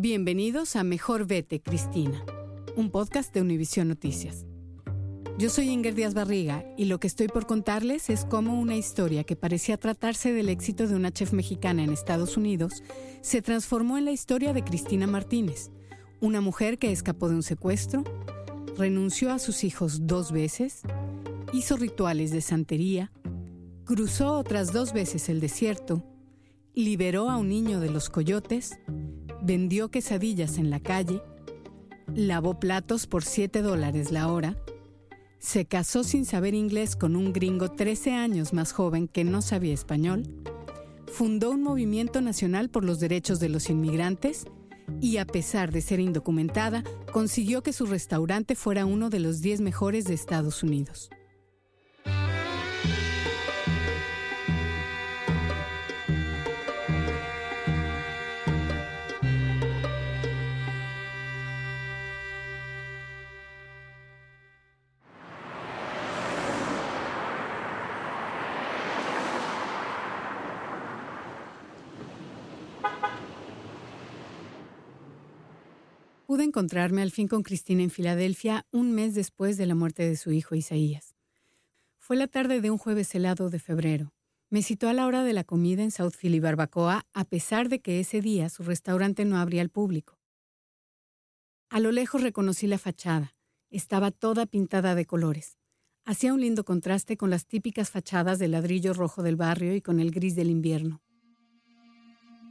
Bienvenidos a Mejor Vete, Cristina, un podcast de Univisión Noticias. Yo soy Inger Díaz Barriga y lo que estoy por contarles es cómo una historia que parecía tratarse del éxito de una chef mexicana en Estados Unidos se transformó en la historia de Cristina Martínez, una mujer que escapó de un secuestro, renunció a sus hijos dos veces, hizo rituales de santería, cruzó otras dos veces el desierto, liberó a un niño de los coyotes, vendió quesadillas en la calle, lavó platos por 7 dólares la hora, se casó sin saber inglés con un gringo 13 años más joven que no sabía español. Fundó un movimiento nacional por los derechos de los inmigrantes y a pesar de ser indocumentada, consiguió que su restaurante fuera uno de los 10 mejores de Estados Unidos. Pude encontrarme al fin con Cristina en Filadelfia un mes después de la muerte de su hijo Isaías. Fue la tarde de un jueves helado de febrero. Me citó a la hora de la comida en South Philly Barbacoa, a pesar de que ese día su restaurante no abría al público. A lo lejos reconocí la fachada. Estaba toda pintada de colores. Hacía un lindo contraste con las típicas fachadas de ladrillo rojo del barrio y con el gris del invierno.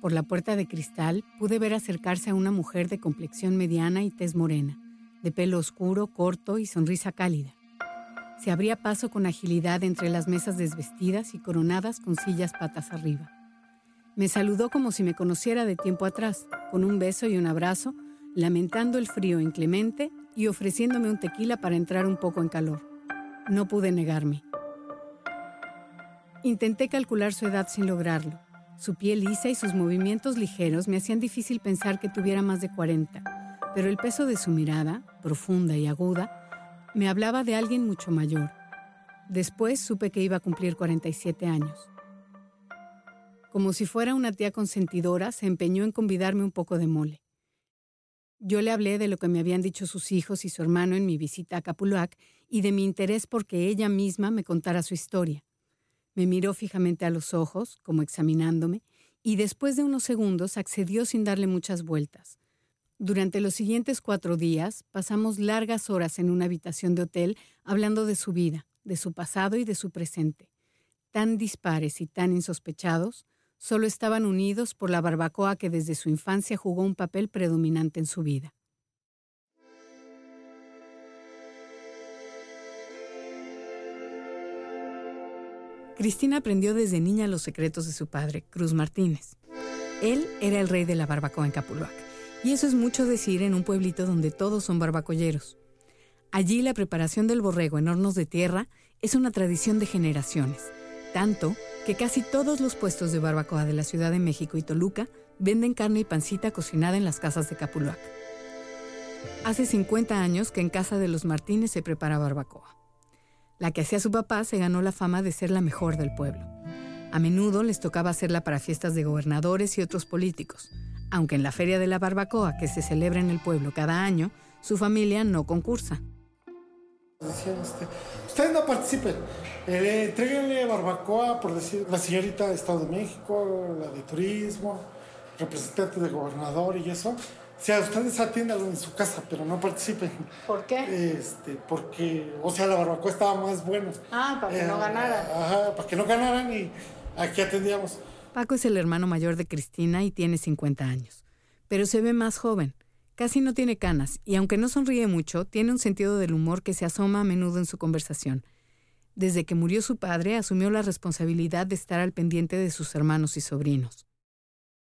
Por la puerta de cristal pude ver acercarse a una mujer de complexión mediana y tez morena, de pelo oscuro, corto y sonrisa cálida. Se abría paso con agilidad entre las mesas desvestidas y coronadas con sillas patas arriba. Me saludó como si me conociera de tiempo atrás, con un beso y un abrazo, lamentando el frío inclemente y ofreciéndome un tequila para entrar un poco en calor. No pude negarme. Intenté calcular su edad sin lograrlo. Su piel lisa y sus movimientos ligeros me hacían difícil pensar que tuviera más de 40, pero el peso de su mirada, profunda y aguda, me hablaba de alguien mucho mayor. Después supe que iba a cumplir 47 años. Como si fuera una tía consentidora, se empeñó en convidarme un poco de mole. Yo le hablé de lo que me habían dicho sus hijos y su hermano en mi visita a Capulac y de mi interés porque ella misma me contara su historia. Me miró fijamente a los ojos, como examinándome, y después de unos segundos accedió sin darle muchas vueltas. Durante los siguientes cuatro días pasamos largas horas en una habitación de hotel hablando de su vida, de su pasado y de su presente. Tan dispares y tan insospechados, solo estaban unidos por la barbacoa que desde su infancia jugó un papel predominante en su vida. Cristina aprendió desde niña los secretos de su padre, Cruz Martínez. Él era el rey de la barbacoa en Capuluac, y eso es mucho decir en un pueblito donde todos son barbacolleros. Allí la preparación del borrego en hornos de tierra es una tradición de generaciones, tanto que casi todos los puestos de barbacoa de la Ciudad de México y Toluca venden carne y pancita cocinada en las casas de Capuluac. Hace 50 años que en casa de los Martínez se prepara barbacoa. La que hacía su papá se ganó la fama de ser la mejor del pueblo. A menudo les tocaba hacerla para fiestas de gobernadores y otros políticos, aunque en la Feria de la Barbacoa que se celebra en el pueblo cada año, su familia no concursa. Este, ustedes no participen, eh, entreguenle barbacoa, por decir, la señorita de Estado de México, la de Turismo, representante de gobernador y eso, o sea, ustedes atiéndanlo en su casa, pero no participen. ¿Por qué? Este, porque, o sea, la barbacoa estaba más buena. Ah, para que no eh, ganaran. Ajá, para que no ganaran y aquí atendíamos. Paco es el hermano mayor de Cristina y tiene 50 años, pero se ve más joven. Casi no tiene canas y aunque no sonríe mucho, tiene un sentido del humor que se asoma a menudo en su conversación. Desde que murió su padre, asumió la responsabilidad de estar al pendiente de sus hermanos y sobrinos.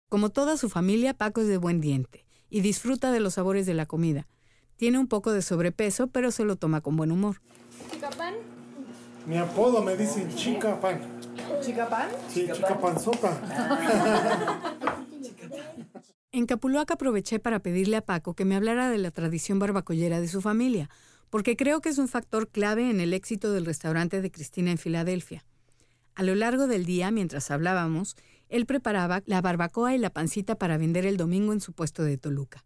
Como toda su familia, Paco es de buen diente y disfruta de los sabores de la comida. Tiene un poco de sobrepeso, pero se lo toma con buen humor. ¿Chica pan? Mi apodo me dicen chica pan. ¿Chica pan? Sí, chica panzota. En Capuluac aproveché para pedirle a Paco que me hablara de la tradición barbacollera de su familia, porque creo que es un factor clave en el éxito del restaurante de Cristina en Filadelfia. A lo largo del día, mientras hablábamos, él preparaba la barbacoa y la pancita para vender el domingo en su puesto de Toluca.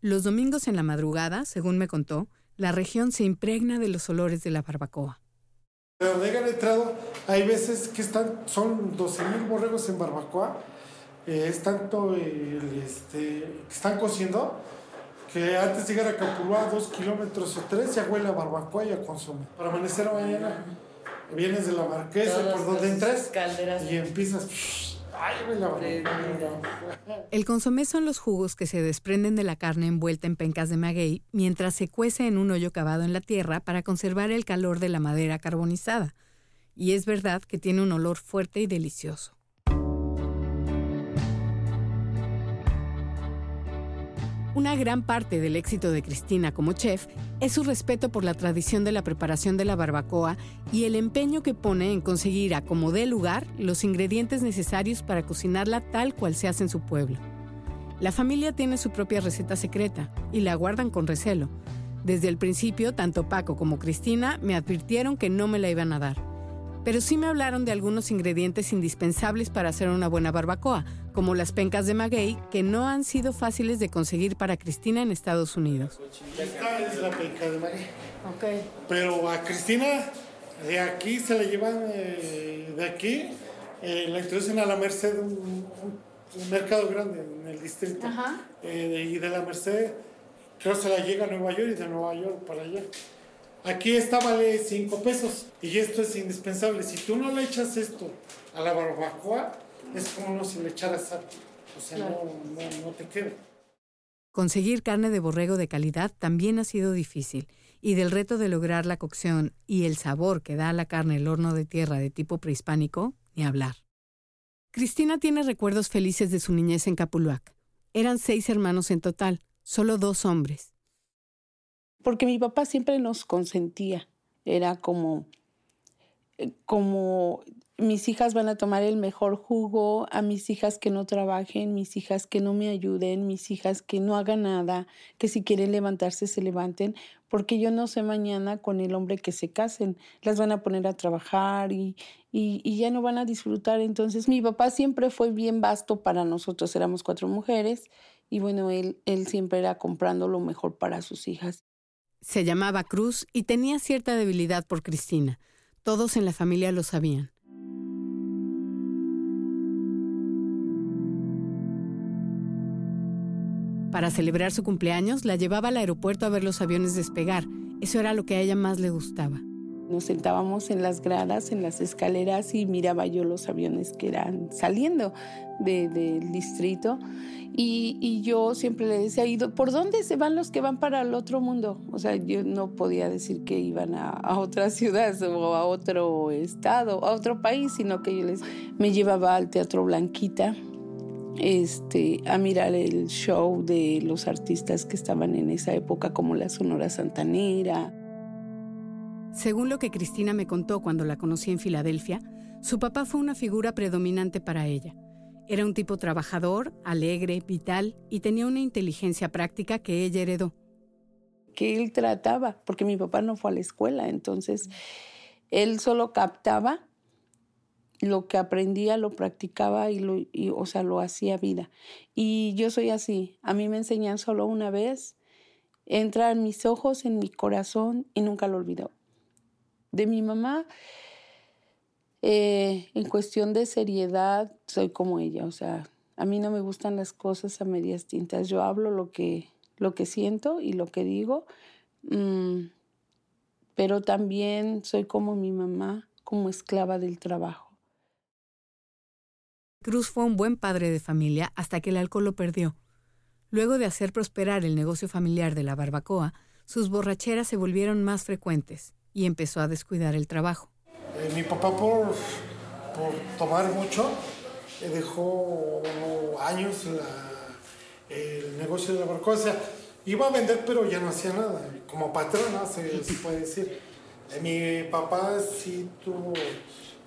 Los domingos en la madrugada, según me contó, la región se impregna de los olores de la barbacoa. Pero de entrado, hay veces que están, son 12.000 borregos en barbacoa eh, es tanto el, este, que están cociendo que antes de llegar a Capulúa, dos kilómetros o tres, ya huele a barbacoa y a consume. Para amanecer mañana, vienes de la marquesa, por donde entres, y empiezas. Ay. El consomé son los jugos que se desprenden de la carne envuelta en pencas de maguey mientras se cuece en un hoyo cavado en la tierra para conservar el calor de la madera carbonizada. Y es verdad que tiene un olor fuerte y delicioso. Una gran parte del éxito de Cristina como chef es su respeto por la tradición de la preparación de la barbacoa y el empeño que pone en conseguir a como dé lugar los ingredientes necesarios para cocinarla tal cual se hace en su pueblo. La familia tiene su propia receta secreta y la guardan con recelo. Desde el principio, tanto Paco como Cristina me advirtieron que no me la iban a dar pero sí me hablaron de algunos ingredientes indispensables para hacer una buena barbacoa, como las pencas de maguey, que no han sido fáciles de conseguir para Cristina en Estados Unidos. Esta es la penca de maguey. Ok. Pero a Cristina, de aquí se la llevan, eh, de aquí, eh, la introducen a la Merced, un, un mercado grande en el distrito. Ajá. Eh, y de la Merced, creo que se la llega a Nueva York y de Nueva York para allá. Aquí esta vale 5 pesos y esto es indispensable. Si tú no le echas esto a la barbacoa, es como si le echaras sal. O sea, no, no, no te queda. Conseguir carne de borrego de calidad también ha sido difícil, y del reto de lograr la cocción y el sabor que da a la carne el horno de tierra de tipo prehispánico, ni hablar. Cristina tiene recuerdos felices de su niñez en Capuluac. Eran seis hermanos en total, solo dos hombres porque mi papá siempre nos consentía. Era como, eh, como mis hijas van a tomar el mejor jugo, a mis hijas que no trabajen, mis hijas que no me ayuden, mis hijas que no hagan nada, que si quieren levantarse se levanten, porque yo no sé mañana con el hombre que se casen, las van a poner a trabajar y, y, ya no van a disfrutar. Entonces mi papá siempre fue bien vasto para nosotros, éramos cuatro mujeres y bueno, él, él siempre era comprando lo mejor para sus hijas. Se llamaba Cruz y tenía cierta debilidad por Cristina. Todos en la familia lo sabían. Para celebrar su cumpleaños, la llevaba al aeropuerto a ver los aviones despegar. Eso era lo que a ella más le gustaba. Nos sentábamos en las gradas, en las escaleras y miraba yo los aviones que eran saliendo del distrito. Y, yo siempre le decía, ¿por dónde se van los que van para el otro mundo? O sea, yo no podía decir que iban a, a otra ciudad o a otro estado, a otro país, sino que yo les me llevaba al Teatro Blanquita este, a mirar el show de los artistas que estaban en esa época, como la Sonora Santanera. Según lo que Cristina me contó cuando la conocí en Filadelfia, su papá fue una figura predominante para ella. Era un tipo trabajador, alegre, vital y tenía una inteligencia práctica que ella heredó. Que él trataba, porque mi papá no fue a la escuela, entonces él solo captaba lo que aprendía, lo practicaba y, lo, o sea, lo hacía vida. Y yo soy así, a mí me enseñan solo una vez, entra en mis ojos, en mi corazón y nunca lo olvido. De mi mamá, eh, en cuestión de seriedad, soy como ella, o sea, a mí no me gustan las cosas a medias tintas. Yo hablo lo que, lo que siento y lo que digo, mm, pero también soy como mi mamá, como esclava del trabajo. Cruz fue un buen padre de familia hasta que el alcohol lo perdió. Luego de hacer prosperar el negocio familiar de la barbacoa, sus borracheras se volvieron más frecuentes y empezó a descuidar el trabajo. Eh, mi papá por, por tomar mucho eh, dejó años el negocio de la barbacoa. O sea, iba a vender pero ya no hacía nada. Como patrona se, puede decir. Eh, mi papá sí tuvo,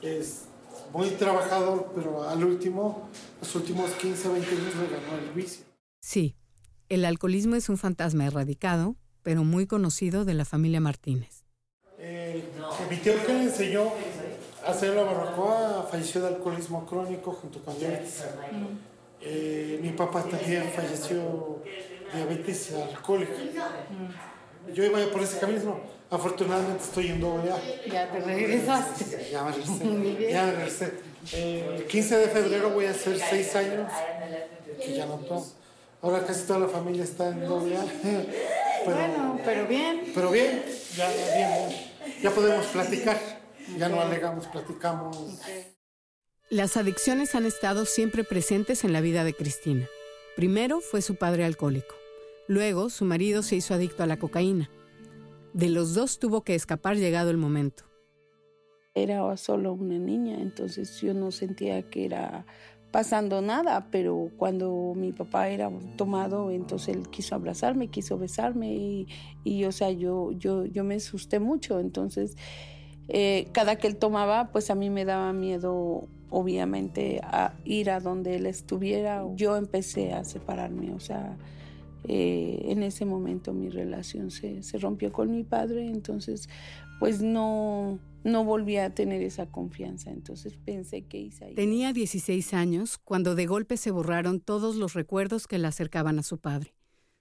es muy trabajador, pero al último, los últimos 15, 20 años le ganó el vicio. Sí, el alcoholismo es un fantasma erradicado, pero muy conocido de la familia Martínez. El, mi tío que le enseñó a hacer la barbacoa falleció de alcoholismo crónico junto con diabetes. Eh, mi papá también falleció de diabetes alcohólica. Yo iba por ese camino. Afortunadamente estoy en doble A. Ya te regresaste. Ya me regresé. Ya me regresé. el 15 de febrero voy a hacer seis años que ya no tomo. Ahora casi toda la familia está en doble A. bueno, pero bien. Pero bien, ya, bien, ya podemos platicar. Ya no alegamos, platicamos. Las adicciones han estado siempre presentes en la vida de Cristina. Primero fue su padre alcohólico. Luego su marido se hizo adicto a la cocaína. De los dos tuvo que escapar llegado el momento. Era solo una niña, entonces yo no sentía que era pasando nada, pero cuando mi papá era tomado, entonces él quiso abrazarme, quiso besarme y, o sea, yo, yo, yo me asusté mucho, entonces eh, cada que él tomaba, pues a mí me daba miedo, obviamente, a ir a donde él estuviera. Yo empecé a separarme, o sea, eh, en ese momento mi relación se, se rompió con mi padre, entonces pues no, no volví a tener esa confianza. Entonces pensé que Isaías... Tenía 16 años cuando de golpe se borraron todos los recuerdos que la acercaban a su padre.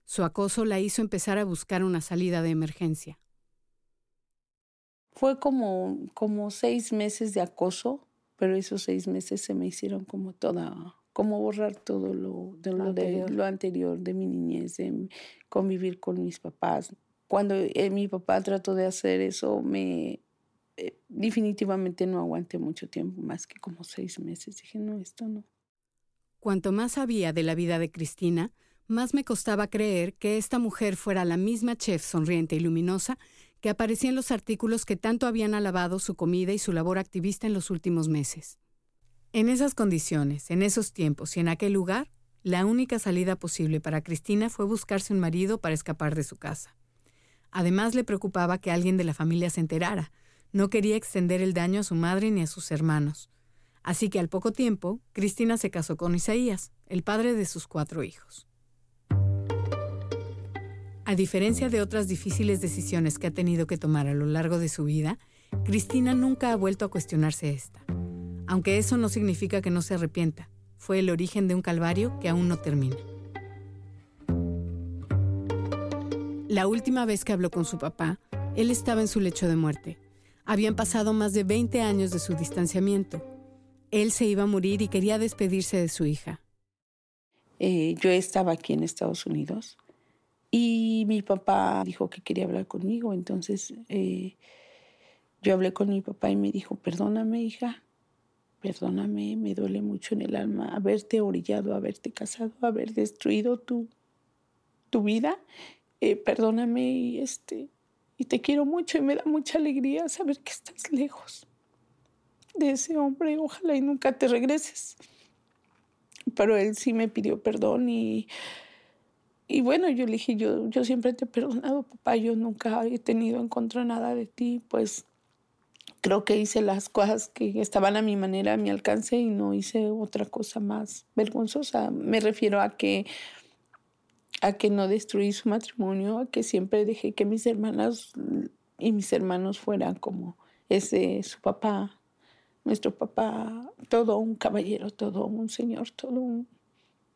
Su acoso la hizo empezar a buscar una salida de emergencia. Fue como, como seis meses de acoso, pero esos seis meses se me hicieron como toda, como borrar todo lo, de lo, anterior. De, lo anterior de mi niñez, de convivir con mis papás. Cuando eh, mi papá trató de hacer eso, me, eh, definitivamente no aguanté mucho tiempo, más que como seis meses. Dije, no, esto no. Cuanto más sabía de la vida de Cristina, más me costaba creer que esta mujer fuera la misma chef sonriente y luminosa que aparecía en los artículos que tanto habían alabado su comida y su labor activista en los últimos meses. En esas condiciones, en esos tiempos y en aquel lugar, la única salida posible para Cristina fue buscarse un marido para escapar de su casa. Además le preocupaba que alguien de la familia se enterara, no quería extender el daño a su madre ni a sus hermanos. Así que al poco tiempo, Cristina se casó con Isaías, el padre de sus cuatro hijos. A diferencia de otras difíciles decisiones que ha tenido que tomar a lo largo de su vida, Cristina nunca ha vuelto a cuestionarse esta. Aunque eso no significa que no se arrepienta, fue el origen de un calvario que aún no termina. La última vez que habló con su papá, él estaba en su lecho de muerte habían pasado más de 20 años de su distanciamiento. Él se iba a morir y quería despedirse de su hija. Eh, yo estaba aquí en Estados Unidos y mi papá dijo que quería hablar conmigo. Entonces eh, yo hablé con mi papá y me dijo, perdóname hija, perdóname, me duele mucho en el alma haberte orillado, haberte casado, haber destruido tu, tu vida. Eh, perdóname y este, y te quiero mucho y me da mucha alegría saber que estás lejos de ese hombre. Ojalá y nunca te regreses. Pero él sí me pidió perdón y, y bueno, yo le dije, yo, yo siempre te he perdonado, papá, yo nunca he tenido en contra nada de ti, pues creo que hice las cosas que estaban a mi manera, a mi alcance y no hice otra cosa más vergonzosa. Me refiero a que a que no destruí su matrimonio, a que siempre dejé que mis hermanas y mis hermanos fueran como ese su papá, nuestro papá, todo un caballero, todo un señor, todo un,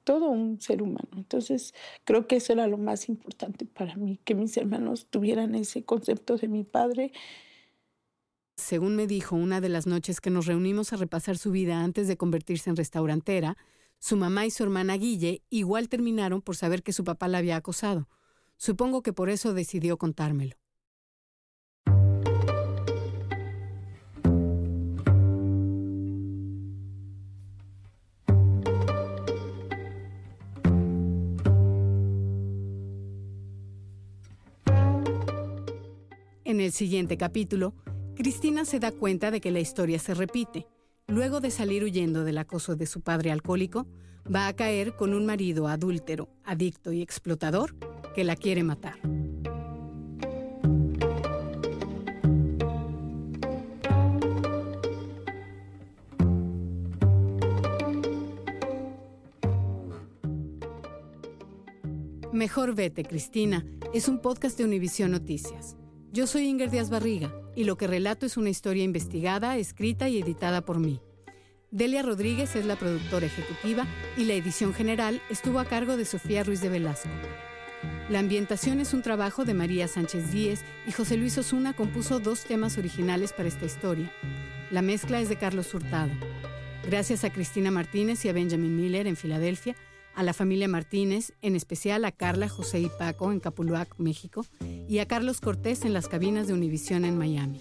todo un ser humano. Entonces creo que eso era lo más importante para mí, que mis hermanos tuvieran ese concepto de mi padre según me dijo una de las noches que nos reunimos a repasar su vida antes de convertirse en restaurantera, su mamá y su hermana Guille igual terminaron por saber que su papá la había acosado. Supongo que por eso decidió contármelo. En el siguiente capítulo, Cristina se da cuenta de que la historia se repite. Luego de salir huyendo del acoso de su padre alcohólico, va a caer con un marido adúltero, adicto y explotador que la quiere matar. Mejor vete, Cristina, es un podcast de Univisión Noticias. Yo soy Inger Díaz Barriga y lo que relato es una historia investigada, escrita y editada por mí. Delia Rodríguez es la productora ejecutiva y la edición general estuvo a cargo de Sofía Ruiz de Velasco. La ambientación es un trabajo de María Sánchez Díez y José Luis Osuna compuso dos temas originales para esta historia. La mezcla es de Carlos Hurtado. Gracias a Cristina Martínez y a Benjamin Miller en Filadelfia, a la familia Martínez, en especial a Carla, José y Paco en Capuluac, México, y a Carlos Cortés en las cabinas de Univisión en Miami.